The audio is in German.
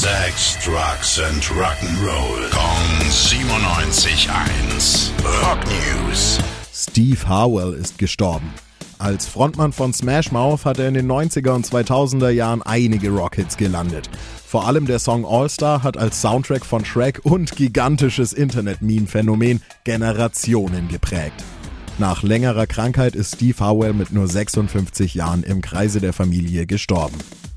Sex, Drugs and Rock'n'Roll. Kong 97.1. Rock News. Steve Harwell ist gestorben. Als Frontmann von Smash Mouth hat er in den 90er und 2000er Jahren einige Rockhits gelandet. Vor allem der Song All Star hat als Soundtrack von Shrek und gigantisches Internet-Meme-Phänomen Generationen geprägt. Nach längerer Krankheit ist Steve Harwell mit nur 56 Jahren im Kreise der Familie gestorben.